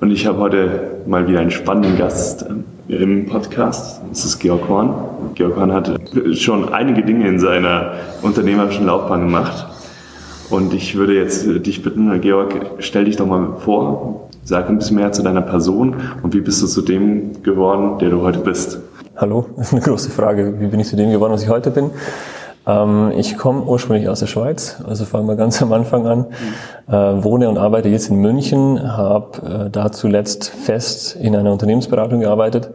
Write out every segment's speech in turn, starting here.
Und ich habe heute mal wieder einen spannenden Gast äh, im Podcast. Das ist Georg Horn. Georg Horn hat schon einige Dinge in seiner unternehmerischen Laufbahn gemacht. Und ich würde jetzt äh, dich bitten, Georg, stell dich doch mal vor, sag ein bisschen mehr zu deiner Person und wie bist du zu dem geworden, der du heute bist? Hallo, das ist eine große Frage. Wie bin ich zu dem geworden, was ich heute bin? Ähm, ich komme ursprünglich aus der Schweiz, also fangen wir ganz am Anfang an. Äh, wohne und arbeite jetzt in München, habe äh, da zuletzt fest in einer Unternehmensberatung gearbeitet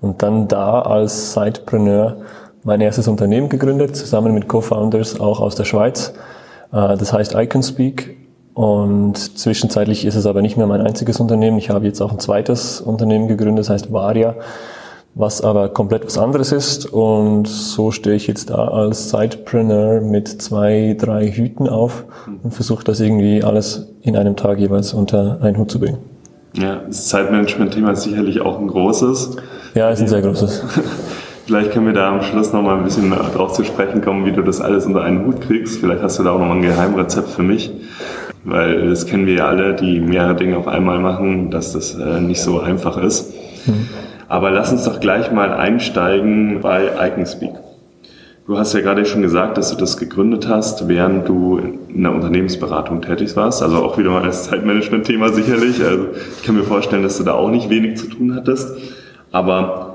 und dann da als Sidepreneur mein erstes Unternehmen gegründet, zusammen mit Co-Founders auch aus der Schweiz. Äh, das heißt Iconspeak und zwischenzeitlich ist es aber nicht mehr mein einziges Unternehmen. Ich habe jetzt auch ein zweites Unternehmen gegründet, das heißt Varia was aber komplett was anderes ist. Und so stehe ich jetzt da als Sidepreneur mit zwei, drei Hüten auf und versuche das irgendwie alles in einem Tag jeweils unter einen Hut zu bringen. Ja, das Zeitmanagement-Thema ist sicherlich auch ein großes. Ja, ist ein sehr großes. Vielleicht können wir da am Schluss nochmal ein bisschen drauf zu sprechen kommen, wie du das alles unter einen Hut kriegst. Vielleicht hast du da auch nochmal ein Geheimrezept für mich. Weil das kennen wir ja alle, die mehrere Dinge auf einmal machen, dass das äh, nicht so einfach ist. Hm. Aber lass uns doch gleich mal einsteigen bei Iconspeak. Du hast ja gerade schon gesagt, dass du das gegründet hast, während du in der Unternehmensberatung tätig warst. Also auch wieder mal als Zeitmanagement-Thema sicherlich. Also ich kann mir vorstellen, dass du da auch nicht wenig zu tun hattest. Aber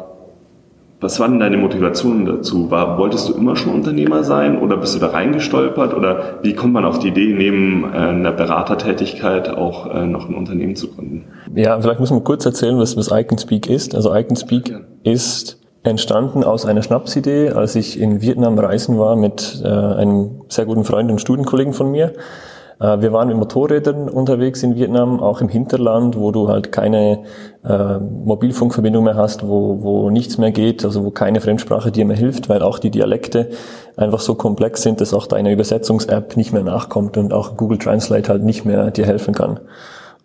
was war denn deine Motivation dazu? War, wolltest du immer schon Unternehmer sein oder bist du da reingestolpert? Oder wie kommt man auf die Idee, neben äh, einer Beratertätigkeit auch äh, noch ein Unternehmen zu gründen? Ja, vielleicht muss man kurz erzählen, was, was Iconspeak ist. Also Iconspeak ja. ist entstanden aus einer Schnapsidee, als ich in Vietnam reisen war mit äh, einem sehr guten Freund und Studienkollegen von mir. Äh, wir waren mit Motorrädern unterwegs in Vietnam, auch im Hinterland, wo du halt keine äh, Mobilfunkverbindung mehr hast, wo, wo nichts mehr geht, also wo keine Fremdsprache dir mehr hilft, weil auch die Dialekte einfach so komplex sind, dass auch deine Übersetzungs-App nicht mehr nachkommt und auch Google Translate halt nicht mehr dir helfen kann.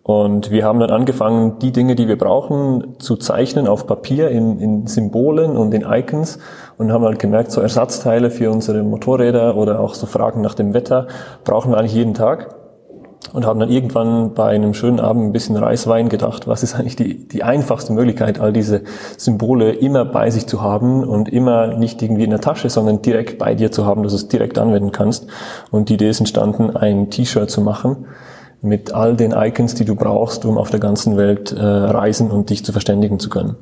Und wir haben dann angefangen, die Dinge, die wir brauchen, zu zeichnen auf Papier in, in Symbolen und in Icons und haben halt gemerkt, so Ersatzteile für unsere Motorräder oder auch so Fragen nach dem Wetter brauchen wir eigentlich jeden Tag. Und haben dann irgendwann bei einem schönen Abend ein bisschen Reiswein gedacht, was ist eigentlich die, die einfachste Möglichkeit, all diese Symbole immer bei sich zu haben und immer nicht irgendwie in der Tasche, sondern direkt bei dir zu haben, dass du es direkt anwenden kannst. Und die Idee ist entstanden, ein T-Shirt zu machen, mit all den Icons, die du brauchst, um auf der ganzen Welt äh, reisen und dich zu verständigen zu können.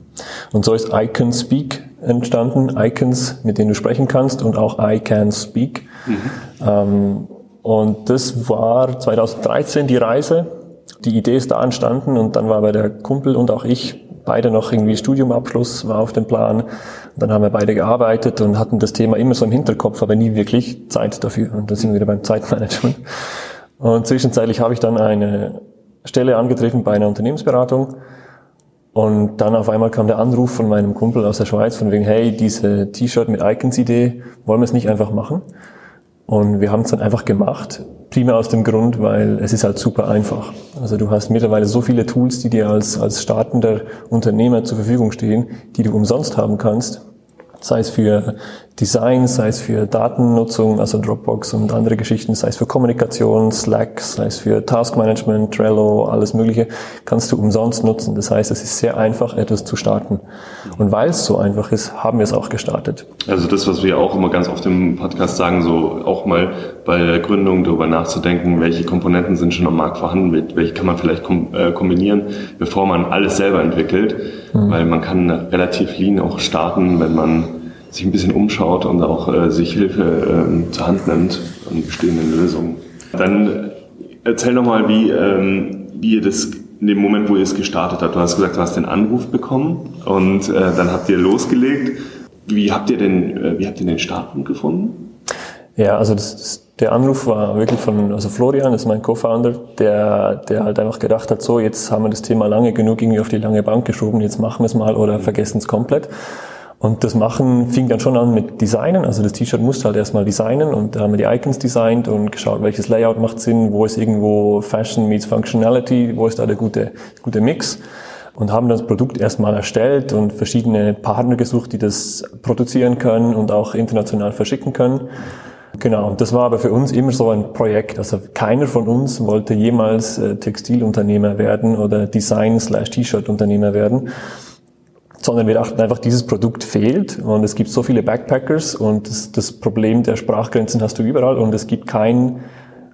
Und so ist Icon Speak entstanden, Icons, mit denen du sprechen kannst und auch I Can Speak. Mhm. Ähm, und das war 2013 die Reise. Die Idee ist da entstanden und dann war bei der Kumpel und auch ich beide noch irgendwie Studiumabschluss war auf dem Plan. Dann haben wir beide gearbeitet und hatten das Thema immer so im Hinterkopf, aber nie wirklich Zeit dafür. Und da sind wir wieder beim Zeitmanagement. Und zwischenzeitlich habe ich dann eine Stelle angetreten bei einer Unternehmensberatung. Und dann auf einmal kam der Anruf von meinem Kumpel aus der Schweiz von wegen, hey, diese T-Shirt mit Icons-Idee, wollen wir es nicht einfach machen? Und wir haben es dann einfach gemacht, primär aus dem Grund, weil es ist halt super einfach. Also du hast mittlerweile so viele Tools, die dir als, als startender Unternehmer zur Verfügung stehen, die du umsonst haben kannst sei es für Design, sei es für Datennutzung, also Dropbox und andere Geschichten, sei es für Kommunikation, Slack, sei es für Taskmanagement, Trello, alles Mögliche, kannst du umsonst nutzen. Das heißt, es ist sehr einfach, etwas zu starten. Und weil es so einfach ist, haben wir es auch gestartet. Also das, was wir auch immer ganz oft im Podcast sagen, so auch mal bei der Gründung darüber nachzudenken, welche Komponenten sind schon am Markt vorhanden, welche kann man vielleicht äh, kombinieren, bevor man alles selber entwickelt. Mhm. Weil man kann relativ lean auch starten, wenn man sich ein bisschen umschaut und auch äh, sich Hilfe ähm, zur Hand nimmt an bestehenden Lösungen. Dann erzähl doch mal, wie, ähm, wie ihr das in dem Moment, wo ihr es gestartet habt. Du hast gesagt, du hast den Anruf bekommen und äh, dann habt ihr losgelegt. Wie habt ihr den, äh, wie habt ihr den Startpunkt gefunden? Ja, also das, das Der Anruf war wirklich von also Florian, das ist mein Co-Founder, der, der halt einfach gedacht hat, so jetzt haben wir das Thema lange genug irgendwie auf die lange Bank geschoben, jetzt machen wir es mal oder vergessen es komplett. Und das Machen fing dann schon an mit Designen. Also das T-Shirt musste halt erstmal designen und da haben wir die Icons designt und geschaut, welches Layout macht Sinn, wo ist irgendwo Fashion meets Functionality, wo ist da der gute, gute Mix. Und haben das Produkt erstmal erstellt und verschiedene Partner gesucht, die das produzieren können und auch international verschicken können. Genau, und das war aber für uns immer so ein Projekt. Also keiner von uns wollte jemals äh, Textilunternehmer werden oder Design-slash-T-Shirt-Unternehmer werden sondern wir dachten einfach, dieses Produkt fehlt und es gibt so viele Backpackers und das, das Problem der Sprachgrenzen hast du überall und es gibt kein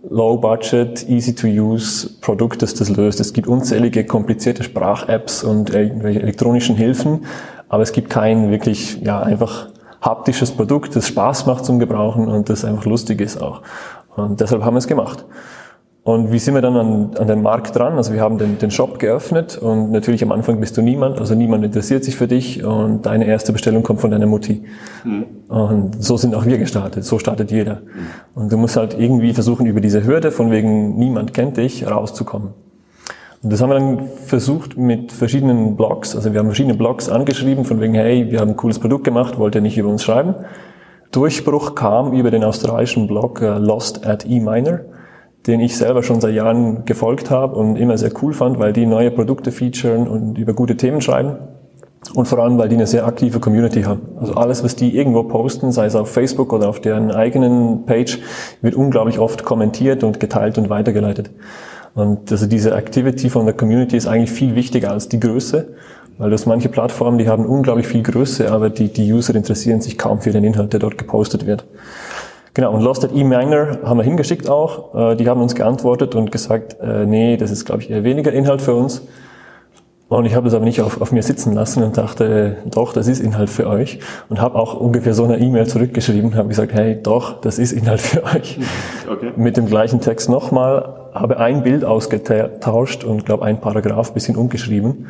Low-Budget, easy-to-use Produkt, das das löst. Es gibt unzählige komplizierte Sprach-Apps und irgendwelche elektronischen Hilfen, aber es gibt kein wirklich, ja, einfach haptisches Produkt, das Spaß macht zum Gebrauchen und das einfach lustig ist auch. Und deshalb haben wir es gemacht. Und wie sind wir dann an, an den Markt dran? Also wir haben den, den Shop geöffnet und natürlich am Anfang bist du niemand, also niemand interessiert sich für dich und deine erste Bestellung kommt von deiner Mutti. Mhm. Und so sind auch wir gestartet, so startet jeder. Mhm. Und du musst halt irgendwie versuchen, über diese Hürde von wegen niemand kennt dich rauszukommen. Und das haben wir dann versucht mit verschiedenen Blogs, also wir haben verschiedene Blogs angeschrieben von wegen, hey, wir haben ein cooles Produkt gemacht, wollt ihr nicht über uns schreiben? Durchbruch kam über den australischen Blog uh, Lost at eMiner den ich selber schon seit Jahren gefolgt habe und immer sehr cool fand, weil die neue Produkte featuren und über gute Themen schreiben. Und vor allem, weil die eine sehr aktive Community haben. Also alles, was die irgendwo posten, sei es auf Facebook oder auf deren eigenen Page, wird unglaublich oft kommentiert und geteilt und weitergeleitet. Und also diese Activity von der Community ist eigentlich viel wichtiger als die Größe, weil das manche Plattformen, die haben unglaublich viel Größe, aber die, die User interessieren sich kaum für den Inhalt, der dort gepostet wird. Genau, und Lost at E-Miner haben wir hingeschickt auch. Äh, die haben uns geantwortet und gesagt, äh, nee, das ist, glaube ich, eher weniger Inhalt für uns. Und ich habe das aber nicht auf, auf mir sitzen lassen und dachte, doch, das ist Inhalt für euch. Und habe auch ungefähr so eine E-Mail zurückgeschrieben, habe gesagt, hey, doch, das ist Inhalt für euch. Okay. Mit dem gleichen Text nochmal, habe ein Bild ausgetauscht und glaube ein Paragraph bisschen umgeschrieben.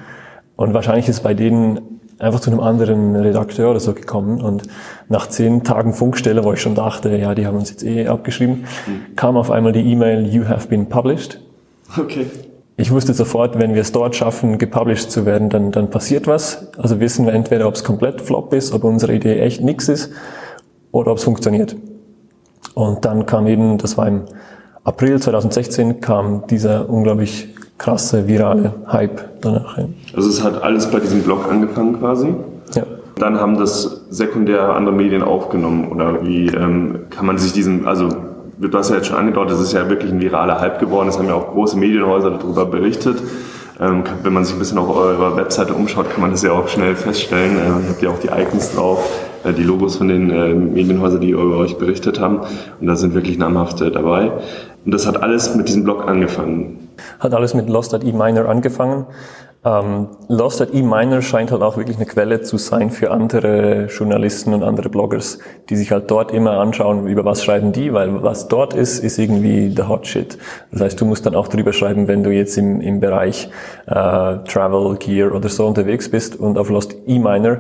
Und wahrscheinlich ist bei denen einfach zu einem anderen Redakteur oder so gekommen und nach zehn Tagen Funkstelle, wo ich schon dachte, ja, die haben uns jetzt eh abgeschrieben, mhm. kam auf einmal die E-Mail, you have been published. Okay. Ich wusste sofort, wenn wir es dort schaffen, gepublished zu werden, dann, dann passiert was. Also wissen wir entweder, ob es komplett flop ist, ob unsere Idee echt nix ist oder ob es funktioniert. Und dann kam eben, das war im April 2016, kam dieser unglaublich krasse virale Hype danach. Ja. Also es hat alles bei diesem Blog angefangen quasi? Ja. Dann haben das sekundär andere Medien aufgenommen oder wie ähm, kann man sich diesen, also du hast ja jetzt schon angedeutet, es ist ja wirklich ein viraler Hype geworden, es haben ja auch große Medienhäuser darüber berichtet. Ähm, wenn man sich ein bisschen auf eurer Webseite umschaut, kann man das ja auch schnell feststellen. Äh, ihr habt ja auch die Icons drauf, äh, die Logos von den äh, Medienhäusern, die über euch berichtet haben. Und da sind wirklich namhafte dabei. Und das hat alles mit diesem Blog angefangen. Hat alles mit Lost at eMiner angefangen. Ähm, Lost at eMiner scheint halt auch wirklich eine Quelle zu sein für andere Journalisten und andere Bloggers, die sich halt dort immer anschauen, über was schreiben die, weil was dort ist, ist irgendwie the hot shit. Das heißt, du musst dann auch drüber schreiben, wenn du jetzt im, im Bereich äh, Travel Gear oder so unterwegs bist und auf Lost eMiner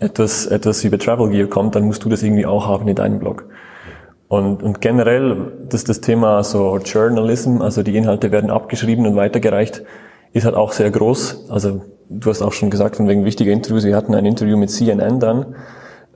etwas, etwas über Travel Gear kommt, dann musst du das irgendwie auch haben in deinem Blog. Und, und generell, dass das Thema so Journalism, also die Inhalte werden abgeschrieben und weitergereicht, ist halt auch sehr groß. Also du hast auch schon gesagt, von wegen wichtiger Interviews, wir hatten ein Interview mit CNN dann.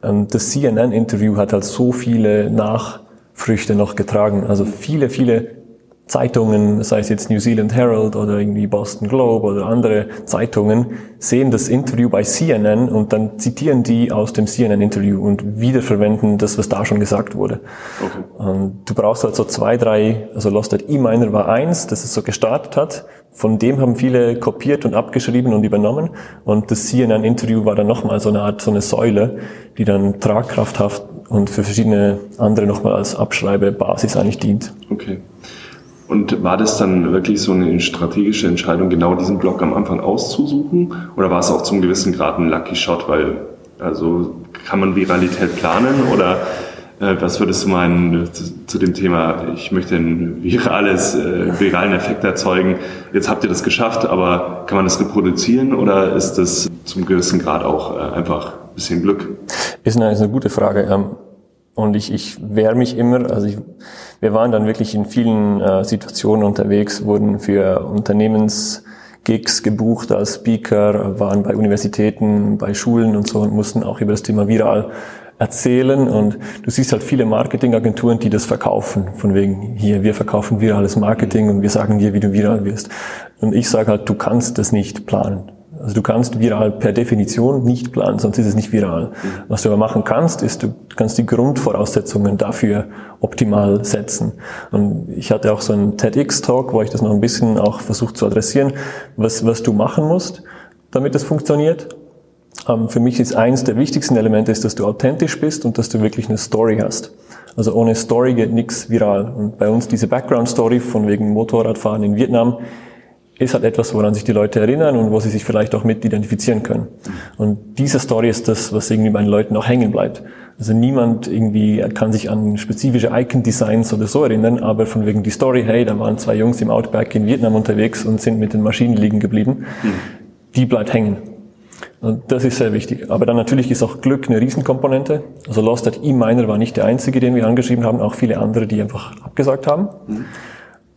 Ähm, das CNN-Interview hat halt so viele Nachfrüchte noch getragen. Also viele, viele Zeitungen, sei es jetzt New Zealand Herald oder irgendwie Boston Globe oder andere Zeitungen, sehen das Interview bei CNN und dann zitieren die aus dem CNN-Interview und wiederverwenden das, was da schon gesagt wurde. Okay. Du brauchst halt so zwei, drei, also Lost at E-Miner war eins, das es so gestartet hat. Von dem haben viele kopiert und abgeschrieben und übernommen. Und das CNN-Interview war dann nochmal so eine Art, so eine Säule, die dann tragkrafthaft und für verschiedene andere nochmal als Abschreibebasis eigentlich dient. Okay. Und war das dann wirklich so eine strategische Entscheidung, genau diesen Block am Anfang auszusuchen? Oder war es auch zum gewissen Grad ein Lucky Shot? Weil, also, kann man Viralität planen? Oder was würdest du meinen zu, zu, dem Thema, ich möchte ein virales, äh, viralen Effekt erzeugen? Jetzt habt ihr das geschafft, aber kann man das reproduzieren? Oder ist das zum gewissen Grad auch äh, einfach ein bisschen Glück? Ist eine, ist eine gute Frage. Ähm Und ich, ich wehre mich immer, also ich, wir waren dann wirklich in vielen äh, Situationen unterwegs, wurden für Unternehmensgigs gebucht als Speaker, waren bei Universitäten, bei Schulen und so und mussten auch über das Thema viral erzählen und du siehst halt viele Marketingagenturen, die das verkaufen, von wegen hier, wir verkaufen virales Marketing und wir sagen dir, wie du viral wirst. Und ich sage halt, du kannst das nicht planen. Also du kannst viral per Definition nicht planen, sonst ist es nicht viral. Was du aber machen kannst, ist, du kannst die Grundvoraussetzungen dafür optimal setzen. Und ich hatte auch so einen TEDx-Talk, wo ich das noch ein bisschen auch versucht zu adressieren, was, was du machen musst, damit es funktioniert. Ähm, für mich ist eins der wichtigsten Elemente, ist, dass du authentisch bist und dass du wirklich eine Story hast. Also ohne Story geht nichts viral. Und bei uns diese Background-Story von wegen Motorradfahren in Vietnam, ist halt etwas, woran sich die Leute erinnern und wo sie sich vielleicht auch mit identifizieren können. Und diese Story ist das, was irgendwie bei den Leuten auch hängen bleibt. Also niemand irgendwie kann sich an spezifische Icon-Designs oder so erinnern, aber von wegen die Story, hey, da waren zwei Jungs im Outback in Vietnam unterwegs und sind mit den Maschinen liegen geblieben, mhm. die bleibt hängen. Und das ist sehr wichtig. Aber dann natürlich ist auch Glück eine Riesenkomponente. Also Lost at E-Miner war nicht der einzige, den wir angeschrieben haben, auch viele andere, die einfach abgesagt haben. Mhm.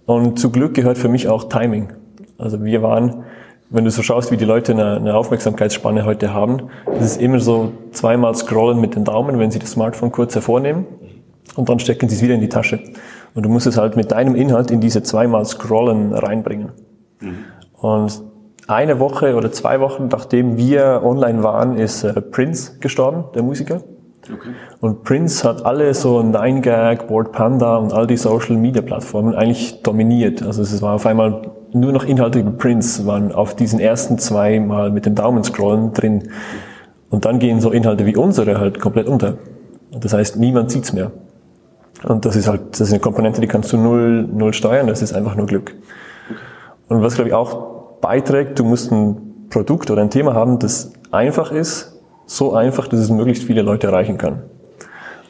Und zu Glück gehört für mich auch Timing. Also wir waren, wenn du so schaust, wie die Leute eine, eine Aufmerksamkeitsspanne heute haben, das ist immer so zweimal scrollen mit den Daumen, wenn sie das Smartphone kurz hervornehmen und dann stecken sie es wieder in die Tasche. Und du musst es halt mit deinem Inhalt in diese zweimal scrollen reinbringen. Mhm. Und eine Woche oder zwei Wochen nachdem wir online waren, ist äh, Prince gestorben, der Musiker. Okay. Und Prince hat alle so 9gag, Board Panda und all die Social Media Plattformen eigentlich dominiert. Also es war auf einmal nur noch Inhalte über Prince waren auf diesen ersten zwei Mal mit dem Daumen scrollen drin. Und dann gehen so Inhalte wie unsere halt komplett unter. Das heißt, niemand sieht's mehr. Und das ist halt, das ist eine Komponente, die kannst du null, null steuern, das ist einfach nur Glück. Und was, glaube ich, auch beiträgt, du musst ein Produkt oder ein Thema haben, das einfach ist, so einfach, dass es möglichst viele Leute erreichen kann.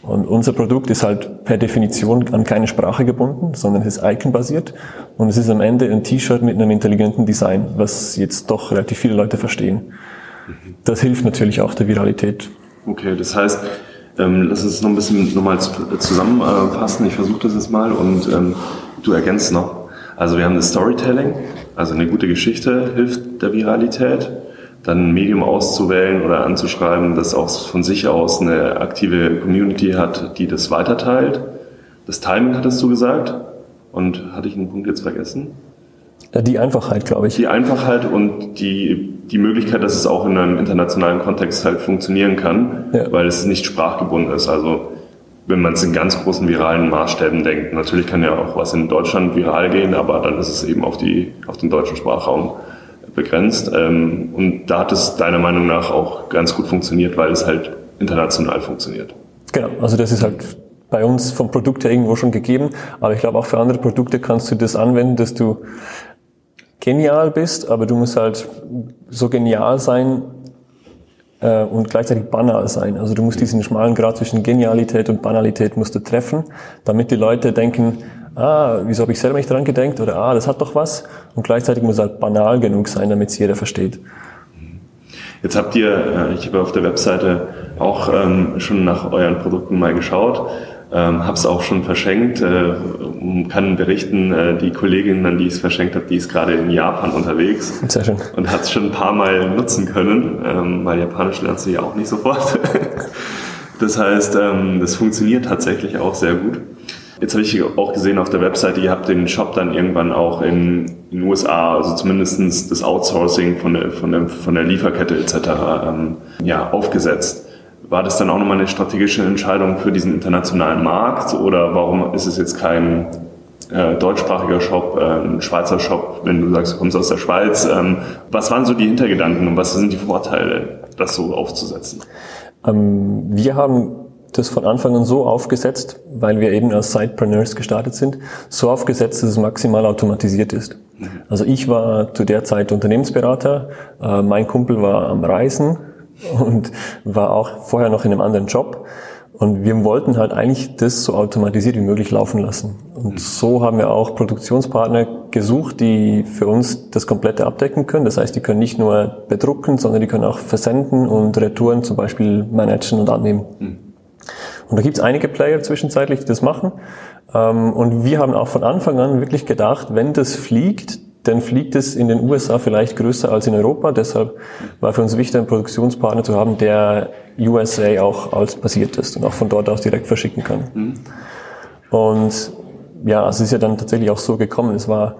Und unser Produkt ist halt per Definition an keine Sprache gebunden, sondern es ist Icon-basiert und es ist am Ende ein T-Shirt mit einem intelligenten Design, was jetzt doch relativ viele Leute verstehen. Das hilft natürlich auch der Viralität. Okay, das heißt, ähm, lass uns noch ein bisschen nochmal zusammenfassen. Ich versuche das jetzt mal und ähm, du ergänzt noch. Also wir haben das Storytelling, also eine gute Geschichte hilft der Viralität dann ein Medium auszuwählen oder anzuschreiben, das auch von sich aus eine aktive Community hat, die das weiterteilt. Das Timing hattest du gesagt. Und hatte ich einen Punkt jetzt vergessen? Die Einfachheit, glaube ich. Die Einfachheit und die, die Möglichkeit, dass es auch in einem internationalen Kontext halt funktionieren kann, ja. weil es nicht sprachgebunden ist. Also wenn man es in ganz großen viralen Maßstäben denkt. Natürlich kann ja auch was in Deutschland viral gehen, aber dann ist es eben auf, die, auf den deutschen Sprachraum begrenzt. Ähm, und da hat es deiner Meinung nach auch ganz gut funktioniert, weil es halt international funktioniert. Genau, also das ist halt bei uns vom Produkt her irgendwo schon gegeben, aber ich glaube auch für andere Produkte kannst du das anwenden, dass du genial bist, aber du musst halt so genial sein äh, und gleichzeitig banal sein. Also du musst diesen schmalen Grad zwischen Genialität und Banalität musst du treffen, damit die Leute denken, ah, wieso habe ich selber nicht dran gedenkt oder ah, das hat doch was. Und gleichzeitig muss halt banal genug sein, damit es jeder versteht. Jetzt habt ihr, äh, ich habe auf der Webseite auch ähm, schon nach euren Produkten mal geschaut, ähm, habe es auch schon verschenkt, äh, kann berichten, äh, die Kollegin, an die ich es verschenkt habe, die ist gerade in Japan unterwegs Sehr schön. und hat es schon ein paar Mal nutzen können, ähm, weil Japanisch lernst du ja auch nicht sofort. das heißt, ähm, das funktioniert tatsächlich auch sehr gut. Jetzt habe ich auch gesehen auf der Webseite, ihr habt den Shop dann irgendwann auch in, in den USA, also zumindestens das Outsourcing von der, von der, von der Lieferkette etc. Ähm, ja, aufgesetzt. War das dann auch nochmal eine strategische Entscheidung für diesen internationalen Markt oder warum ist es jetzt kein äh, deutschsprachiger Shop, äh, ein Schweizer Shop, wenn du sagst, du kommst aus der Schweiz? Ähm, was waren so die Hintergedanken und was sind die Vorteile, das so aufzusetzen? Ähm, wir haben das von Anfang an so aufgesetzt, weil wir eben als Sidepreneurs gestartet sind, so aufgesetzt, dass es maximal automatisiert ist. Also ich war zu der Zeit Unternehmensberater, äh, mein Kumpel war am Reisen und war auch vorher noch in einem anderen Job. Und wir wollten halt eigentlich das so automatisiert wie möglich laufen lassen. Und so haben wir auch Produktionspartner gesucht, die für uns das komplette abdecken können. Das heißt, die können nicht nur bedrucken, sondern die können auch versenden und Retouren zum Beispiel managen und annehmen. Und da gibt es einige Player zwischenzeitlich, die das machen. Ähm, und wir haben auch von Anfang an wirklich gedacht, wenn das fliegt, dann fliegt es in den USA vielleicht größer als in Europa. Deshalb war für uns wichtig, einen Produktionspartner zu haben, der USA auch als basiert ist und auch von dort aus direkt verschicken kann. Mhm. Und ja, es ist ja dann tatsächlich auch so gekommen. Es war,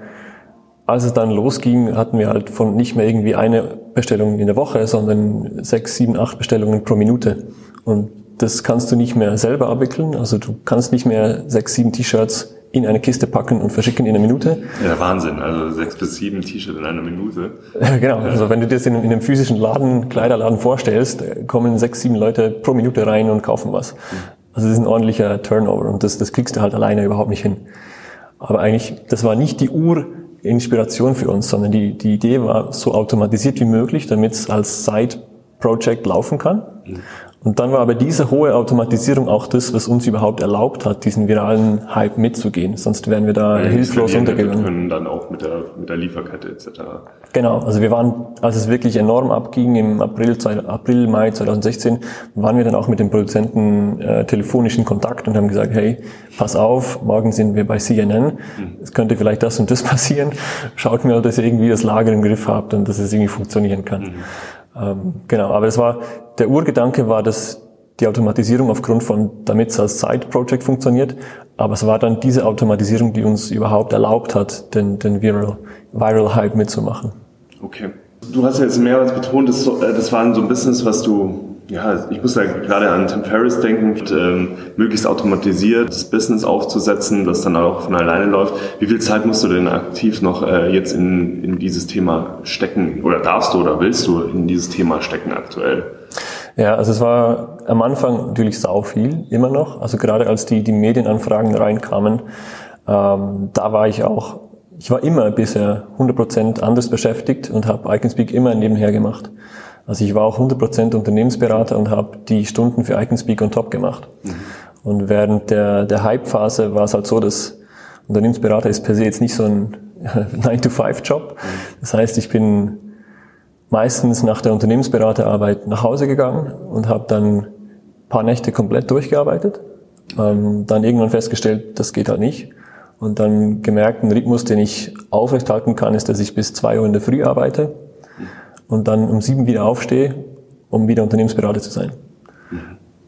als es dann losging, hatten wir halt von nicht mehr irgendwie eine Bestellung in der Woche, sondern sechs, sieben, acht Bestellungen pro Minute. Und das kannst du nicht mehr selber abwickeln. Also du kannst nicht mehr sechs, sieben T-Shirts in eine Kiste packen und verschicken in einer Minute. Ja, Wahnsinn. Also sechs bis sieben T-Shirts in einer Minute. genau. Also wenn du dir das in, in, einem physischen Laden, Kleiderladen vorstellst, kommen sechs, sieben Leute pro Minute rein und kaufen was. Also das ist ein ordentlicher Turnover und das, das kriegst du halt alleine überhaupt nicht hin. Aber eigentlich, das war nicht die Urinspiration für uns, sondern die, die Idee war so automatisiert wie möglich, damit es als Side-Project laufen kann. Mhm. Und dann war aber diese hohe Automatisierung auch das, was uns überhaupt erlaubt hat, diesen viralen Hype mitzugehen. Sonst wären wir da ja, hilflos untergegangen. Wir können dann auch mit der, mit der Lieferkette etc. Genau, also wir waren, als es wirklich enorm abging im April, April Mai 2016, waren wir dann auch mit den Produzenten äh, telefonisch in Kontakt und haben gesagt, hey, pass auf, morgen sind wir bei CNN, mhm. es könnte vielleicht das und das passieren, schaut mir, dass ihr irgendwie das Lager im Griff habt und dass es irgendwie funktionieren kann. Mhm. Ähm, genau, aber das war, der Urgedanke war, dass die Automatisierung aufgrund von, damit es als Side-Project funktioniert, aber es war dann diese Automatisierung, die uns überhaupt erlaubt hat, den, den Viral, Viral Hype mitzumachen. Okay. Du hast ja jetzt mehrmals betont, das, äh, das war so ein Business, was du ja, ich muss da gerade an Tim Ferriss denken, ähm, möglichst automatisiert das Business aufzusetzen, das dann auch von alleine läuft. Wie viel Zeit musst du denn aktiv noch äh, jetzt in, in dieses Thema stecken oder darfst du oder willst du in dieses Thema stecken aktuell? Ja, also es war am Anfang natürlich sau viel, immer noch. Also gerade als die, die Medienanfragen reinkamen, ähm, da war ich auch, ich war immer bisher 100% anders beschäftigt und habe IconSpeak immer nebenher gemacht. Also ich war auch 100% Unternehmensberater und habe die Stunden für IconSpeak on top gemacht. Mhm. Und während der, der Hype-Phase war es halt so, dass Unternehmensberater ist per se jetzt nicht so ein 9-to-5-Job. Mhm. Das heißt, ich bin meistens nach der Unternehmensberaterarbeit nach Hause gegangen und habe dann paar Nächte komplett durchgearbeitet. Ähm, dann irgendwann festgestellt, das geht halt nicht. Und dann gemerkt, ein Rhythmus, den ich aufrechthalten kann, ist, dass ich bis zwei Uhr in der Früh arbeite und dann um sieben wieder aufstehe, um wieder Unternehmensberater zu sein.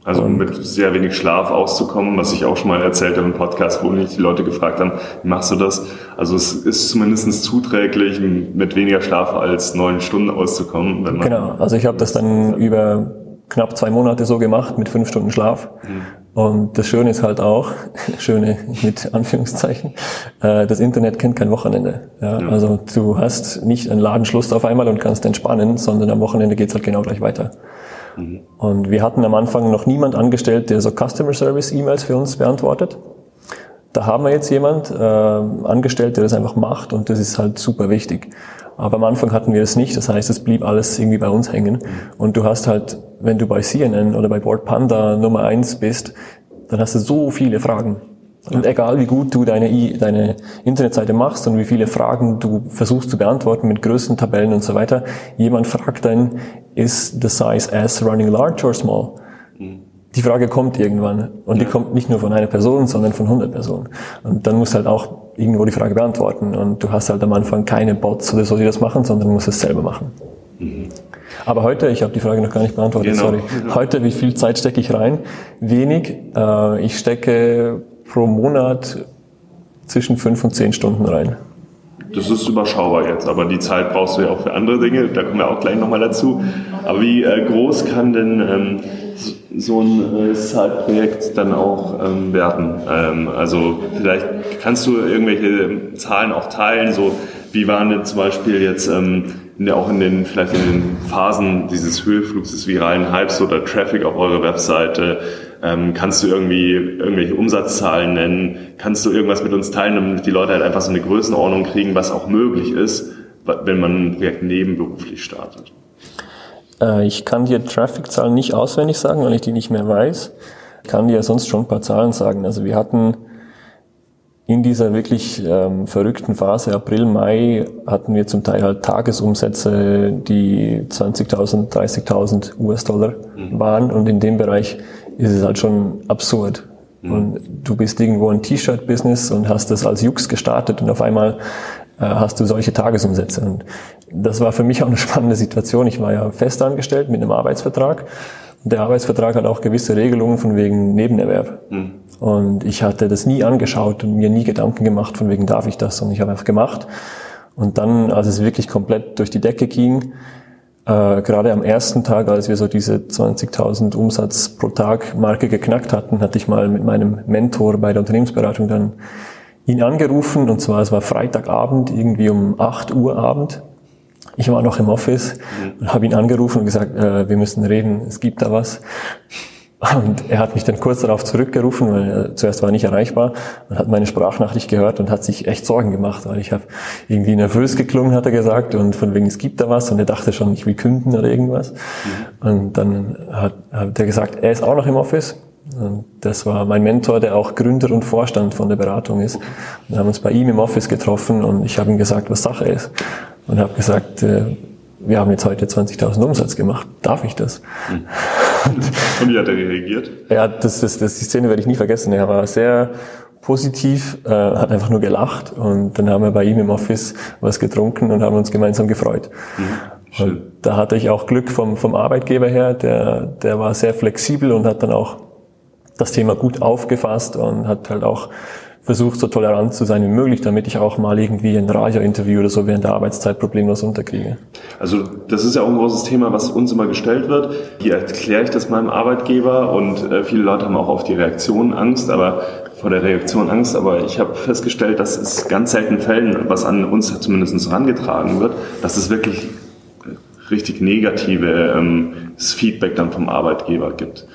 Also um mit sehr wenig Schlaf auszukommen, was ich auch schon mal erzählt habe im Podcast, wo mich die Leute gefragt haben, wie machst du das? Also es ist zumindest zuträglich, mit weniger Schlaf als neun Stunden auszukommen. Wenn man genau, also ich habe das dann über knapp zwei Monate so gemacht mit fünf Stunden Schlaf. Mhm. Und das Schöne ist halt auch, Schöne mit Anführungszeichen, äh, das Internet kennt kein Wochenende. Ja? ja? Also du hast nicht einen Ladenschluss auf einmal und kannst entspannen, sondern am Wochenende geht's halt genau gleich weiter. Mhm. Und wir hatten am Anfang noch niemand angestellt, der so Customer Service E-Mails für uns beantwortet. Da haben wir jetzt jemand äh, angestellt, der das einfach macht und das ist halt super wichtig. Aber am Anfang hatten wir es nicht, das heißt, es blieb alles irgendwie bei uns hängen. Und du hast halt, wenn du bei CNN oder bei Board Panda Nummer eins bist, dann hast du so viele Fragen. Und egal wie gut du deine, deine Internetseite machst und wie viele Fragen du versuchst zu beantworten mit größten Tabellen und so weiter, jemand fragt dann, is the size S running large or small? Die Frage kommt irgendwann. Und die kommt nicht nur von einer Person, sondern von 100 Personen. Und dann musst du halt auch irgendwo die Frage beantworten. Und du hast halt am Anfang keine Bots oder so, die das machen, sondern musst es selber machen. Mhm. Aber heute, ich habe die Frage noch gar nicht beantwortet, genau. sorry. Heute, wie viel Zeit stecke ich rein? Wenig. Äh, ich stecke pro Monat zwischen fünf und zehn Stunden rein. Das ist überschaubar jetzt, aber die Zeit brauchst du ja auch für andere Dinge, da kommen wir auch gleich nochmal dazu. Aber wie äh, groß kann denn ähm, so ein äh, Side-Projekt dann auch ähm, werden? Ähm, also vielleicht kannst du irgendwelche Zahlen auch teilen, so wie waren denn zum Beispiel jetzt ähm, in der, auch in den, vielleicht in den Phasen dieses Höheflugs des viralen Hypes oder Traffic auf eurer Webseite, ähm, kannst du irgendwie irgendwelche Umsatzzahlen nennen? Kannst du irgendwas mit uns teilen, damit die Leute halt einfach so eine Größenordnung kriegen, was auch möglich ist, wenn man ein Projekt nebenberuflich startet? Äh, ich kann dir Traffic-Zahlen nicht auswendig sagen, weil ich die nicht mehr weiß. Ich kann dir sonst schon ein paar Zahlen sagen. Also wir hatten in dieser wirklich ähm, verrückten Phase, April, Mai, hatten wir zum Teil halt Tagesumsätze, die 20.000, 30.000 US-Dollar mhm. waren und in dem Bereich ist es halt schon absurd. Mhm. Und du bist irgendwo ein T-Shirt-Business und hast das als Jux gestartet und auf einmal hast du solche Tagesumsätze. Und das war für mich auch eine spannende Situation. Ich war ja festangestellt mit einem Arbeitsvertrag. Und der Arbeitsvertrag hat auch gewisse Regelungen von wegen Nebenerwerb. Mhm. Und ich hatte das nie angeschaut und mir nie Gedanken gemacht, von wegen darf ich das. Und ich habe einfach gemacht. Und dann, als es wirklich komplett durch die Decke ging, äh, gerade am ersten Tag, als wir so diese 20.000 Umsatz pro Tag Marke geknackt hatten, hatte ich mal mit meinem Mentor bei der Unternehmensberatung dann ihn angerufen. Und zwar, es war Freitagabend, irgendwie um 8 Uhr Abend. Ich war noch im Office mhm. und habe ihn angerufen und gesagt, äh, wir müssen reden, es gibt da was. Und er hat mich dann kurz darauf zurückgerufen, weil er zuerst war nicht erreichbar und hat meine Sprachnachricht gehört und hat sich echt Sorgen gemacht, weil ich habe irgendwie nervös geklungen, hat er gesagt, und von wegen es gibt da was und er dachte schon, ich will künden oder irgendwas. Mhm. Und dann hat, hat er gesagt, er ist auch noch im Office. Und das war mein Mentor, der auch Gründer und Vorstand von der Beratung ist. Wir haben uns bei ihm im Office getroffen und ich habe ihm gesagt, was Sache ist. Und habe gesagt, äh, wir haben jetzt heute 20.000 Umsatz gemacht. Darf ich das? Mhm. Und wie hat er reagiert? Ja, das, das, das, die Szene werde ich nie vergessen. Er war sehr positiv, äh, hat einfach nur gelacht und dann haben wir bei ihm im Office was getrunken und haben uns gemeinsam gefreut. Mhm. Und da hatte ich auch Glück vom, vom Arbeitgeber her, der, der war sehr flexibel und hat dann auch das Thema gut aufgefasst und hat halt auch versucht, so tolerant zu sein wie möglich, damit ich auch mal irgendwie ein Radiointerview oder so während der Arbeitszeit problemlos unterkriege. Also das ist ja auch ein großes Thema, was uns immer gestellt wird. Wie erkläre ich das meinem Arbeitgeber? Und äh, viele Leute haben auch auf die Reaktion Angst, aber vor der Reaktion Angst. Aber ich habe festgestellt, dass es ganz selten Fällen, was an uns zumindest herangetragen wird, dass es wirklich richtig negative ähm, Feedback dann vom Arbeitgeber gibt.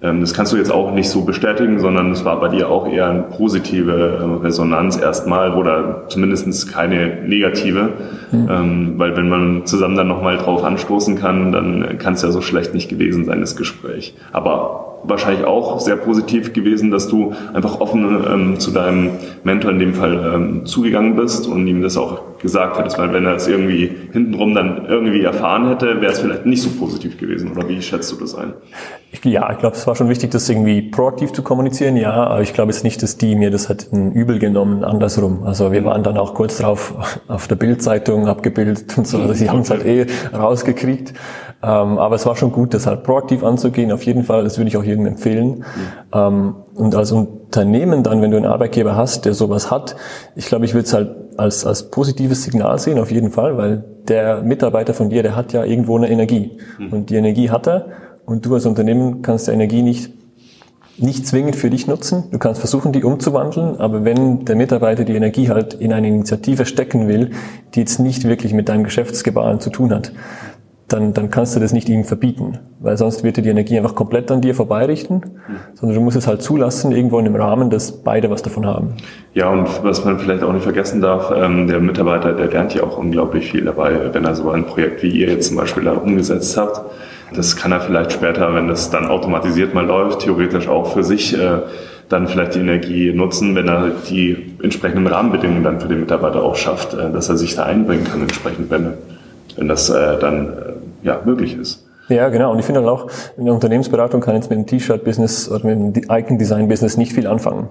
Ähm, das kannst du jetzt auch nicht so bestätigen, sondern es war bei dir auch eher eine positive ähm, Resonanz erstmal oder zumindest keine negative. Mhm. Weil wenn man zusammen dann nochmal drauf anstoßen kann, dann kann es ja so schlecht nicht gewesen sein, das Gespräch. Aber wahrscheinlich auch sehr positiv gewesen, dass du einfach offen ähm, zu deinem Mentor in dem Fall ähm, zugegangen bist und ihm das auch gesagt hättest, weil wenn er es irgendwie hintenrum dann irgendwie erfahren hätte, wäre es vielleicht nicht so positiv gewesen. Oder wie schätzt du das ein? Ja, ich glaube, es war schon wichtig, das irgendwie proaktiv zu kommunizieren, ja, aber ich glaube jetzt nicht, dass die mir das hätten übel genommen, andersrum. Also wir waren dann auch kurz drauf auf der Bildzeitung abgebildet und so, also sie haben es halt eh rausgekriegt. Ähm, aber es war schon gut, das halt proaktiv anzugehen, auf jeden Fall, das würde ich auch jedem empfehlen. Mhm. Ähm, und als Unternehmen dann, wenn du einen Arbeitgeber hast, der sowas hat, ich glaube, ich würde es halt als, als positives Signal sehen, auf jeden Fall, weil der Mitarbeiter von dir, der hat ja irgendwo eine Energie. Mhm. Und die Energie hat er und du als Unternehmen kannst die Energie nicht nicht zwingend für dich nutzen. Du kannst versuchen, die umzuwandeln, aber wenn der Mitarbeiter die Energie halt in eine Initiative stecken will, die jetzt nicht wirklich mit deinem Geschäftsgebaren zu tun hat, dann, dann kannst du das nicht ihm verbieten, weil sonst wird er die Energie einfach komplett an dir vorbeirichten, sondern du musst es halt zulassen, irgendwo in einem Rahmen, dass beide was davon haben. Ja, und was man vielleicht auch nicht vergessen darf, ähm, der Mitarbeiter, der lernt ja auch unglaublich viel dabei, wenn er so ein Projekt wie ihr jetzt zum Beispiel da umgesetzt habt. Das kann er vielleicht später, wenn das dann automatisiert mal läuft, theoretisch auch für sich äh, dann vielleicht die Energie nutzen, wenn er die entsprechenden Rahmenbedingungen dann für den Mitarbeiter auch schafft, äh, dass er sich da einbringen kann entsprechend, wenn, wenn das äh, dann äh, ja, möglich ist. Ja, genau. Und ich finde halt auch, in der Unternehmensberatung kann jetzt mit dem T-Shirt-Business oder mit dem Icon-Design-Business nicht viel anfangen.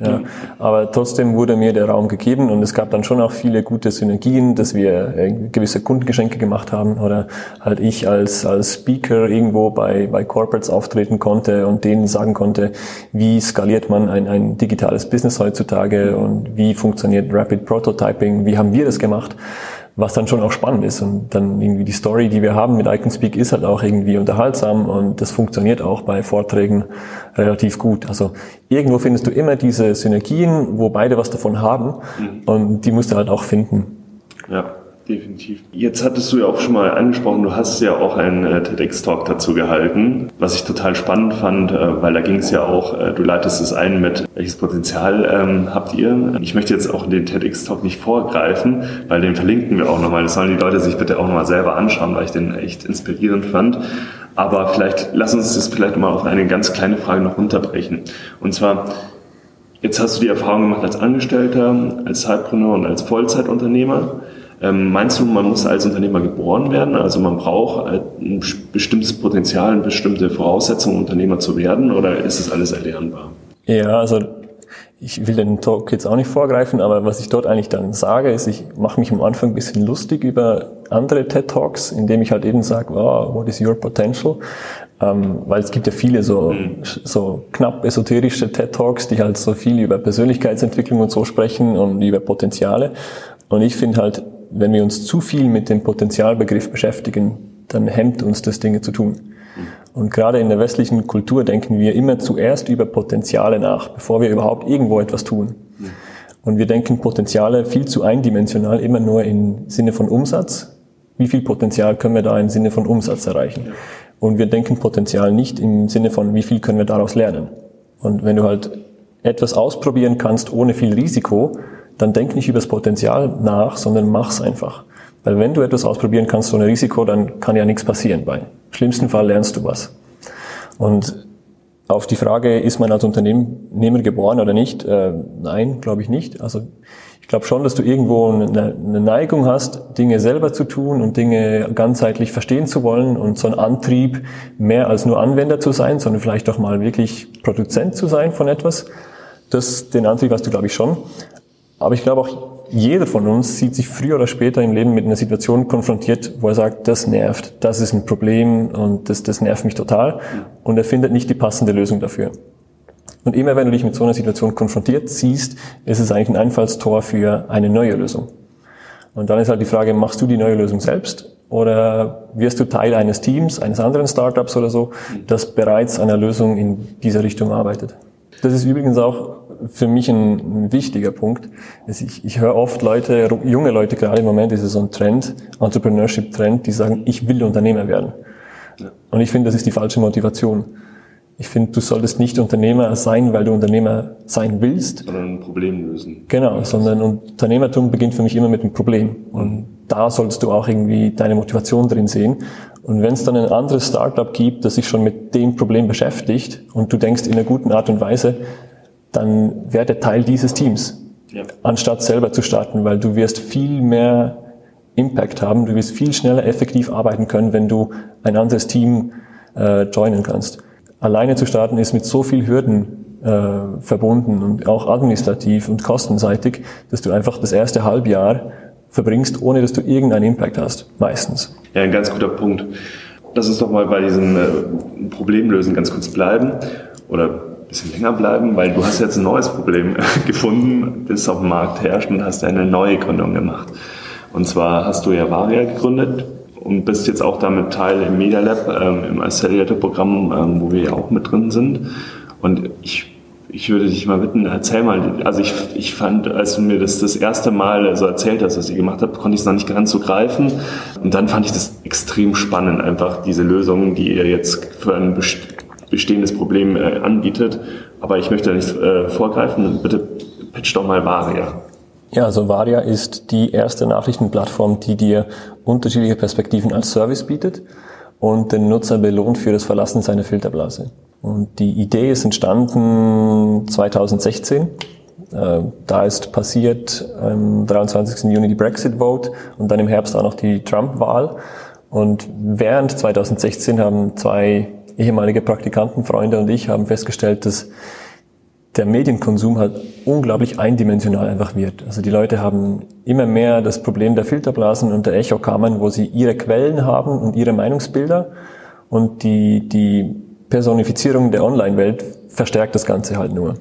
Ja. Aber trotzdem wurde mir der Raum gegeben und es gab dann schon auch viele gute Synergien, dass wir äh, gewisse Kundengeschenke gemacht haben oder halt ich als, als Speaker irgendwo bei, bei Corporates auftreten konnte und denen sagen konnte, wie skaliert man ein, ein digitales Business heutzutage und wie funktioniert Rapid Prototyping, wie haben wir das gemacht was dann schon auch spannend ist. Und dann irgendwie die Story, die wir haben mit Iconspeak, ist halt auch irgendwie unterhaltsam und das funktioniert auch bei Vorträgen relativ gut. Also irgendwo findest du immer diese Synergien, wo beide was davon haben mhm. und die musst du halt auch finden. Ja definitiv. Jetzt hattest du ja auch schon mal angesprochen, du hast ja auch einen äh, TEDx-Talk dazu gehalten, was ich total spannend fand, äh, weil da ging es ja auch, äh, du leitest es ein mit, welches Potenzial ähm, habt ihr? Ich möchte jetzt auch den TEDx-Talk nicht vorgreifen, weil den verlinken wir auch nochmal. Das sollen die Leute sich bitte auch nochmal selber anschauen, weil ich den echt inspirierend fand. Aber vielleicht, lass uns das vielleicht mal auf eine ganz kleine Frage noch runterbrechen. Und zwar, Jetzt hast du die Erfahrung gemacht als Angestellter, als Zeitpreneur und als Vollzeitunternehmer. Ähm, meinst du, man muss als Unternehmer geboren werden? Also man braucht ein bestimmtes Potenzial, eine bestimmte Voraussetzung, Unternehmer zu werden? Oder ist es alles erlernbar? Ja, also ich will den Talk jetzt auch nicht vorgreifen, aber was ich dort eigentlich dann sage, ist, ich mache mich am Anfang ein bisschen lustig über andere TED Talks, indem ich halt eben sage, oh, what is your potential? Ähm, weil es gibt ja viele so, mhm. so knapp esoterische TED Talks, die halt so viel über Persönlichkeitsentwicklung und so sprechen und über Potenziale. Und ich finde halt, wenn wir uns zu viel mit dem Potenzialbegriff beschäftigen, dann hemmt uns das Dinge zu tun. Und gerade in der westlichen Kultur denken wir immer zuerst über Potenziale nach, bevor wir überhaupt irgendwo etwas tun. Und wir denken Potenziale viel zu eindimensional, immer nur im Sinne von Umsatz. Wie viel Potenzial können wir da im Sinne von Umsatz erreichen? Und wir denken Potenzial nicht im Sinne von, wie viel können wir daraus lernen. Und wenn du halt etwas ausprobieren kannst ohne viel Risiko, dann denk nicht über das Potenzial nach, sondern mach's einfach. Weil wenn du etwas ausprobieren kannst ohne Risiko, dann kann ja nichts passieren. Bei schlimmsten Fall lernst du was. Und auf die Frage, ist man als Unternehmer geboren oder nicht? Äh, nein, glaube ich nicht. Also ich glaube schon, dass du irgendwo eine, eine, Neigung hast, Dinge selber zu tun und Dinge ganzheitlich verstehen zu wollen und so ein Antrieb, mehr als nur Anwender zu sein, sondern vielleicht auch mal wirklich Produzent zu sein von etwas. Das, den Antrieb hast du, glaube ich, schon. Aber ich glaube auch, jeder von uns sieht sich früher oder später im Leben mit einer Situation konfrontiert, wo er sagt, das nervt, das ist ein Problem und das, das nervt mich total. Und er findet nicht die passende Lösung dafür. Und immer wenn du dich mit so einer Situation konfrontiert siehst, ist es eigentlich ein Einfallstor für eine neue Lösung. Und dann ist halt die Frage, machst du die neue Lösung selbst oder wirst du Teil eines Teams, eines anderen Startups oder so, das bereits an einer Lösung in dieser Richtung arbeitet? Das ist übrigens auch für mich ein, wichtiger Punkt. Ich, ich höre oft Leute, junge Leute, gerade im Moment ist es so ein Trend, Entrepreneurship-Trend, die sagen, ich will Unternehmer werden. Und ich finde, das ist die falsche Motivation. Ich finde, du solltest nicht Unternehmer sein, weil du Unternehmer sein willst. Sondern ein Problem lösen. Genau, sondern Unternehmertum beginnt für mich immer mit einem Problem. Und da solltest du auch irgendwie deine Motivation drin sehen. Und wenn es dann ein anderes Startup gibt, das sich schon mit dem Problem beschäftigt und du denkst in einer guten Art und Weise, dann werde Teil dieses Teams, ja. anstatt selber zu starten, weil du wirst viel mehr Impact haben, du wirst viel schneller effektiv arbeiten können, wenn du ein anderes Team äh, joinen kannst. Alleine zu starten ist mit so viel Hürden äh, verbunden und auch administrativ und kostenseitig, dass du einfach das erste Halbjahr verbringst, ohne dass du irgendeinen Impact hast, meistens. Ja, ein ganz guter Punkt. Lass uns doch mal bei diesem äh, Problemlösen ganz kurz bleiben oder bisschen länger bleiben, weil du hast jetzt ein neues Problem gefunden, das auf dem Markt herrscht und hast eine neue Gründung gemacht. Und zwar hast du ja Varia gegründet und bist jetzt auch damit Teil im Media Lab, ähm, im Accelerator-Programm, ähm, wo wir ja auch mit drin sind. Und ich, ich würde dich mal bitten, erzähl mal, also ich, ich fand, als du mir das das erste Mal so erzählt hast, was ihr gemacht habt, konnte ich es noch nicht ganz so greifen. Und dann fand ich das extrem spannend, einfach diese Lösungen, die ihr jetzt für ein bestehendes Problem äh, anbietet. Aber ich möchte nicht äh, vorgreifen. Bitte pitch doch mal Varia. Ja, also Varia ist die erste Nachrichtenplattform, die dir unterschiedliche Perspektiven als Service bietet und den Nutzer belohnt für das Verlassen seiner Filterblase. Und die Idee ist entstanden 2016. Äh, da ist passiert am 23. Juni die Brexit-Vote und dann im Herbst auch noch die Trump-Wahl. Und während 2016 haben zwei ehemalige Praktikantenfreunde und ich haben festgestellt, dass der Medienkonsum halt unglaublich eindimensional einfach wird. Also die Leute haben immer mehr das Problem der Filterblasen und der Echokammern, wo sie ihre Quellen haben und ihre Meinungsbilder und die, die Personifizierung der Online-Welt verstärkt das Ganze halt nur.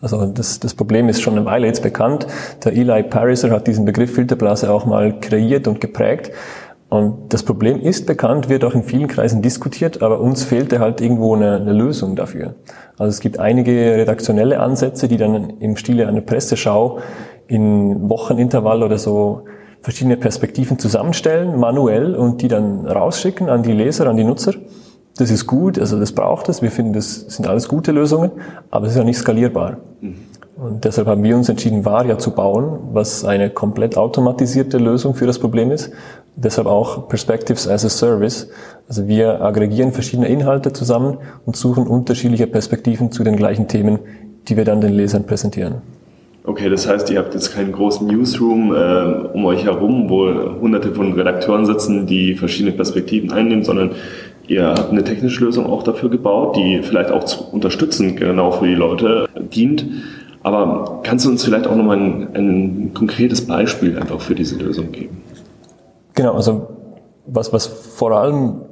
Also das, das Problem ist schon eine Weile jetzt bekannt. Der Eli Pariser hat diesen Begriff Filterblase auch mal kreiert und geprägt. Und das Problem ist bekannt, wird auch in vielen Kreisen diskutiert, aber uns fehlte halt irgendwo eine, eine, Lösung dafür. Also es gibt einige redaktionelle Ansätze, die dann im Stile einer Presseschau in Wochenintervall oder so verschiedene Perspektiven zusammenstellen, manuell, und die dann rausschicken an die Leser, an die Nutzer. Das ist gut, also das braucht es. Wir finden, das sind alles gute Lösungen, aber es ist ja nicht skalierbar. Mhm. Und deshalb haben wir uns entschieden, Varia zu bauen, was eine komplett automatisierte Lösung für das Problem ist. Deshalb auch Perspectives as a Service. Also wir aggregieren verschiedene Inhalte zusammen und suchen unterschiedliche Perspektiven zu den gleichen Themen, die wir dann den Lesern präsentieren. Okay, das heißt, ihr habt jetzt keinen großen Newsroom äh, um euch herum, wo hunderte von Redakteuren sitzen, die verschiedene Perspektiven einnehmen, sondern ihr habt eine technische Lösung auch dafür gebaut, die vielleicht auch zu unterstützen genau für die Leute dient. Aber kannst du uns vielleicht auch nochmal ein, ein konkretes Beispiel einfach für diese Lösung geben? Genau, also was, was vor allem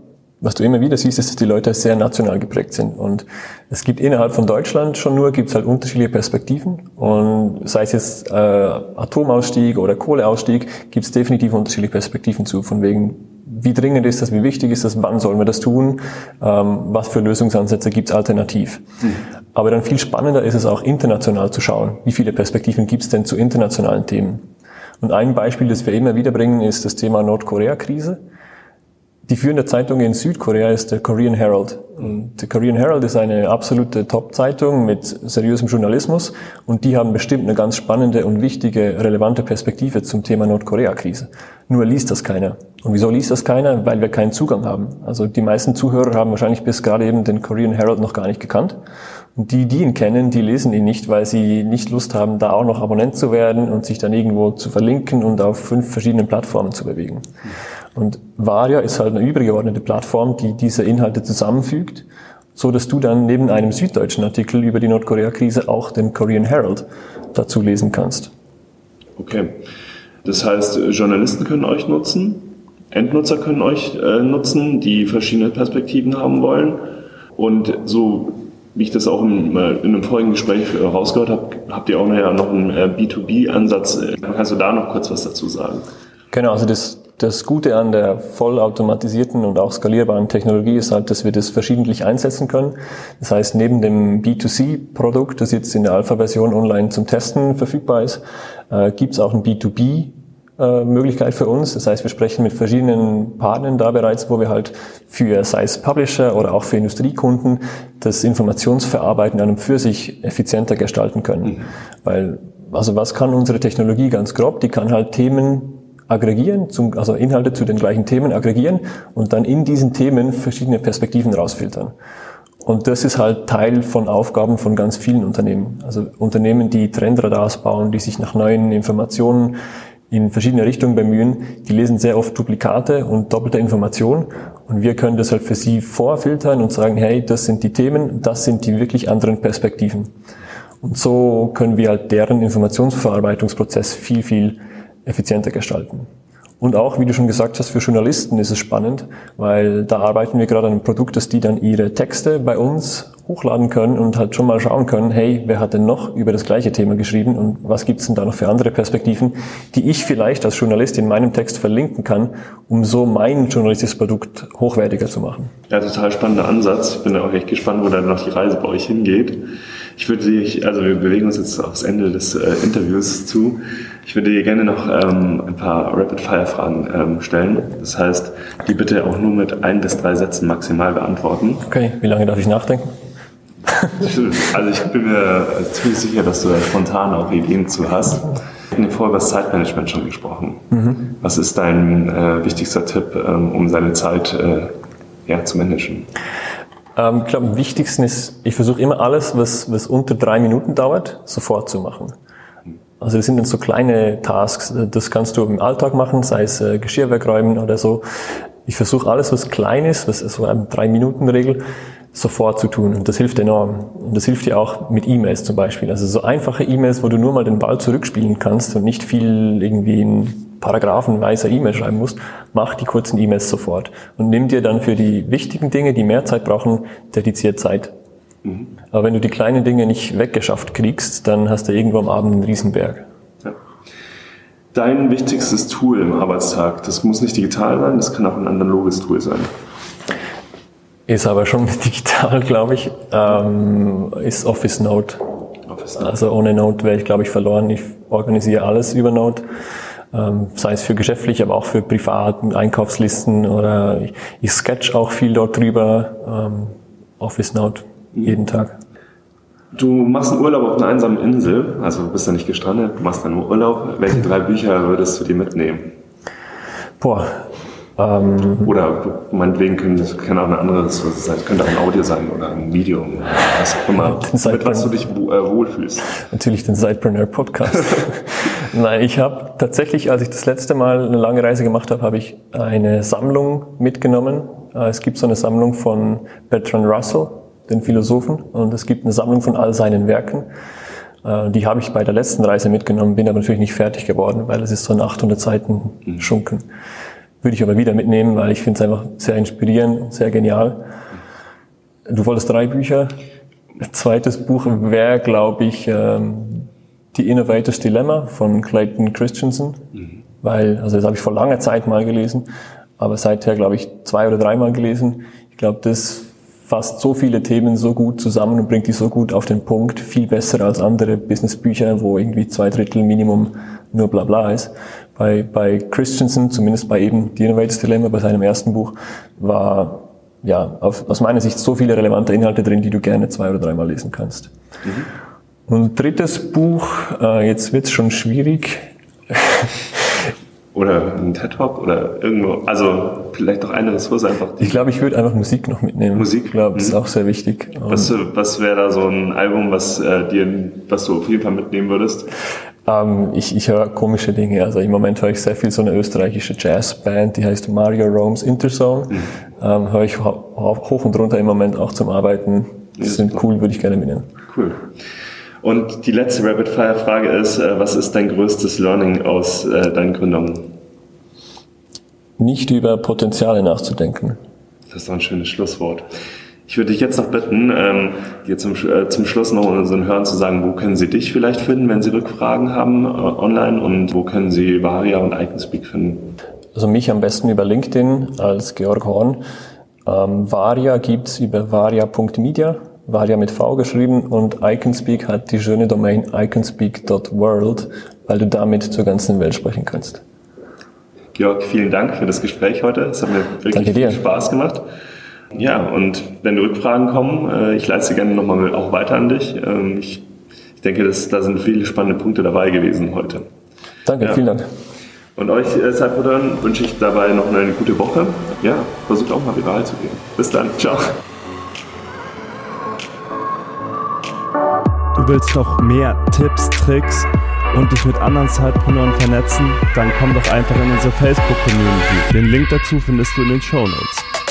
was du immer wieder siehst, ist, dass die Leute sehr national geprägt sind. Und es gibt innerhalb von Deutschland schon nur, gibt es halt unterschiedliche Perspektiven. Und sei es jetzt äh, Atomausstieg oder Kohleausstieg, gibt es definitiv unterschiedliche Perspektiven zu. Von wegen, wie dringend ist das, wie wichtig ist das, wann sollen wir das tun, ähm, was für Lösungsansätze gibt es alternativ. Mhm. Aber dann viel spannender ist es auch international zu schauen, wie viele Perspektiven gibt es denn zu internationalen Themen. Und ein Beispiel, das wir immer wieder bringen, ist das Thema Nordkorea-Krise. Die führende Zeitung in Südkorea ist der Korean Herald. Und der Korean Herald ist eine absolute Top-Zeitung mit seriösem Journalismus und die haben bestimmt eine ganz spannende und wichtige, relevante Perspektive zum Thema Nordkorea-Krise. Nur liest das keiner. Und wieso liest das keiner? Weil wir keinen Zugang haben. Also die meisten Zuhörer haben wahrscheinlich bis gerade eben den Korean Herald noch gar nicht gekannt. Und die, die ihn kennen, die lesen ihn nicht, weil sie nicht Lust haben, da auch noch Abonnent zu werden und sich dann irgendwo zu verlinken und auf fünf verschiedenen Plattformen zu bewegen. Und Varia ist halt eine übergeordnete Plattform, die diese Inhalte zusammenfügt, so dass du dann neben einem süddeutschen Artikel über die Nordkorea-Krise auch den Korean Herald dazu lesen kannst. Okay. Das heißt, Journalisten können euch nutzen, Endnutzer können euch äh, nutzen, die verschiedene Perspektiven haben wollen. Und so wie ich das auch in, äh, in einem vorigen Gespräch äh, rausgehört habe, habt ihr auch noch einen äh, B2B-Ansatz. Kannst du da noch kurz was dazu sagen? Genau, also das, das Gute an der vollautomatisierten und auch skalierbaren Technologie ist halt, dass wir das verschiedentlich einsetzen können. Das heißt, neben dem B2C-Produkt, das jetzt in der Alpha-Version online zum Testen verfügbar ist, äh, gibt es auch ein B2B äh, Möglichkeit für uns. Das heißt, wir sprechen mit verschiedenen Partnern da bereits, wo wir halt für, sei es Publisher oder auch für Industriekunden, das Informationsverarbeiten an und für sich effizienter gestalten können. Mhm. Weil, also was kann unsere Technologie ganz grob? Die kann halt Themen aggregieren, zum, also Inhalte zu den gleichen Themen aggregieren und dann in diesen Themen verschiedene Perspektiven rausfiltern. Und das ist halt Teil von Aufgaben von ganz vielen Unternehmen. Also Unternehmen, die Trendradars bauen, die sich nach neuen Informationen in verschiedene Richtungen bemühen, die lesen sehr oft Duplikate und doppelte Informationen. Und wir können das halt für sie vorfiltern und sagen, hey, das sind die Themen, das sind die wirklich anderen Perspektiven. Und so können wir halt deren Informationsverarbeitungsprozess viel, viel effizienter gestalten. Und auch, wie du schon gesagt hast, für Journalisten ist es spannend, weil da arbeiten wir gerade an einem Produkt, dass die dann ihre Texte bei uns hochladen können und halt schon mal schauen können, hey, wer hat denn noch über das gleiche Thema geschrieben und was gibt's denn da noch für andere Perspektiven, die ich vielleicht als Journalist in meinem Text verlinken kann, um so mein journalistisches Produkt hochwertiger zu machen. Ja, total spannender Ansatz. Bin auch echt gespannt, wo dann noch die Reise bei euch hingeht. Ich würde dich, also wir bewegen uns jetzt aufs Ende des äh, Interviews zu. Ich würde dir gerne noch ähm, ein paar Rapid-Fire-Fragen ähm, stellen. Das heißt, die bitte auch nur mit ein bis drei Sätzen maximal beantworten. Okay, wie lange darf ich nachdenken? also ich bin mir ziemlich sicher, dass du da spontan auch Ideen zu hast. Wir haben vorher über das Zeitmanagement schon gesprochen. Mhm. Was ist dein äh, wichtigster Tipp, ähm, um seine Zeit äh, ja, zu managen? Ähm, ich glaube, am wichtigsten ist, ich versuche immer alles, was, was unter drei Minuten dauert, sofort zu machen. Also das sind dann so kleine Tasks, das kannst du im Alltag machen, sei es äh, Geschirr wegräumen oder so. Ich versuche alles, was klein ist, was so eine Drei-Minuten-Regel, sofort zu tun. Und das hilft enorm. Und das hilft dir auch mit E-Mails zum Beispiel. Also so einfache E-Mails, wo du nur mal den Ball zurückspielen kannst und nicht viel irgendwie in paragraphenweise E-Mail schreiben musst, mach die kurzen E-Mails sofort. Und nimm dir dann für die wichtigen Dinge, die mehr Zeit brauchen, dediziert Zeit. Mhm. Aber wenn du die kleinen Dinge nicht weggeschafft kriegst, dann hast du irgendwo am Abend einen Riesenberg. Ja. Dein wichtigstes Tool im Arbeitstag, das muss nicht digital sein, das kann auch ein analoges Tool sein. Ist aber schon digital, glaube ich, ähm, ist Office Note. Office Note. Also ohne Note wäre ich, glaube ich, verloren. Ich organisiere alles über Note. Ähm, sei es für geschäftlich, aber auch für privat, Einkaufslisten oder ich, ich sketch auch viel dort drüber. Ähm, Office Note jeden Tag. Du machst einen Urlaub auf einer einsamen Insel, also bist da nicht gestrandet, du machst einen Urlaub. Welche drei Bücher würdest du dir mitnehmen? Boah, Ähm, oder meinetwegen können das kann auch ein anderes, was es sein, könnte auch ein Audio sein oder ein Video, was auch immer, mit was du dich äh, wohlfühlst. Natürlich den Sidepreneur Podcast. Nein, ich habe tatsächlich, als ich das letzte Mal eine lange Reise gemacht habe, habe ich eine Sammlung mitgenommen. Äh, es gibt so eine Sammlung von Bertrand Russell, den Philosophen, und es gibt eine Sammlung von all seinen Werken. Äh, die habe ich bei der letzten Reise mitgenommen, bin aber natürlich nicht fertig geworden, weil es ist so ein 800 Seiten mhm. Würde ich aber wieder mitnehmen, weil ich finde es einfach sehr inspirierend, sehr genial. Du wolltest drei Bücher. Zweites Buch wäre, glaube ich, ähm, The Innovator's Dilemma von Clayton Christensen, mhm. weil, also das habe ich vor langer Zeit mal gelesen, aber seither, glaube ich, zwei oder dreimal gelesen. Ich glaube, das fasst so viele Themen so gut zusammen und bringt die so gut auf den Punkt, viel besser als andere Businessbücher, wo irgendwie zwei Drittel Minimum nur bla bla ist. Bei, bei Christensen, zumindest bei eben The Innovators Dilemma, bei seinem ersten Buch, war ja auf, aus meiner Sicht so viele relevante Inhalte drin, die du gerne zwei oder dreimal lesen kannst. Mhm. Und drittes Buch, äh, jetzt wird's schon schwierig. oder ein TED Talk oder irgendwo, also vielleicht auch eine Ressource einfach. Ich glaube, ich würde einfach Musik noch mitnehmen. Musik, ich glaube, das ist mhm. auch sehr wichtig. Was, was wäre da so ein Album, was äh, dir, was du auf jeden Fall mitnehmen würdest? Ähm, ich ich höre komische Dinge. Also im Moment höre ich sehr viel so eine österreichische Jazzband, die heißt Mario Rome's Interzone. Mhm. Ähm, höre ich hoch und runter im Moment auch zum Arbeiten. Die sind cool, würde ich gerne mitnehmen. Cool. Und die letzte Rapid Fire Frage ist, äh, was ist dein größtes Learning aus äh, deinen Gründungen? Nicht über Potenziale nachzudenken. Das ist doch ein schönes Schlusswort. Ich würde dich jetzt noch bitten, ähm, dir zum, äh, zum Schluss noch unseren Hörern zu sagen, wo können sie dich vielleicht finden, wenn sie Rückfragen haben äh, online und wo können sie Varia und Iconspeak finden? Also mich am besten über LinkedIn als Georg Horn. Ähm, Varia gibt's über varia.media, Varia mit V geschrieben und Iconspeak hat die schöne Domain iconspeak.world, weil du damit zur ganzen Welt sprechen kannst. Georg, vielen Dank für das Gespräch heute. Es hat mir wirklich viel Spaß gemacht. Ja, und wenn Rückfragen kommen, äh, ich leite sie gerne nochmal auch weiter an dich. Ähm, ich, ich denke, dass, da sind viele spannende Punkte dabei gewesen heute. Danke, ja. vielen Dank. Und euch äh, Zeitbrüdern wünsche ich dabei noch eine gute Woche. Ja, versucht auch mal viral zu gehen. Bis dann. Ciao. Du willst noch mehr Tipps, Tricks und dich mit anderen Zeitpreneuren vernetzen? Dann komm doch einfach in unsere Facebook-Community. Den Link dazu findest du in den Show Notes.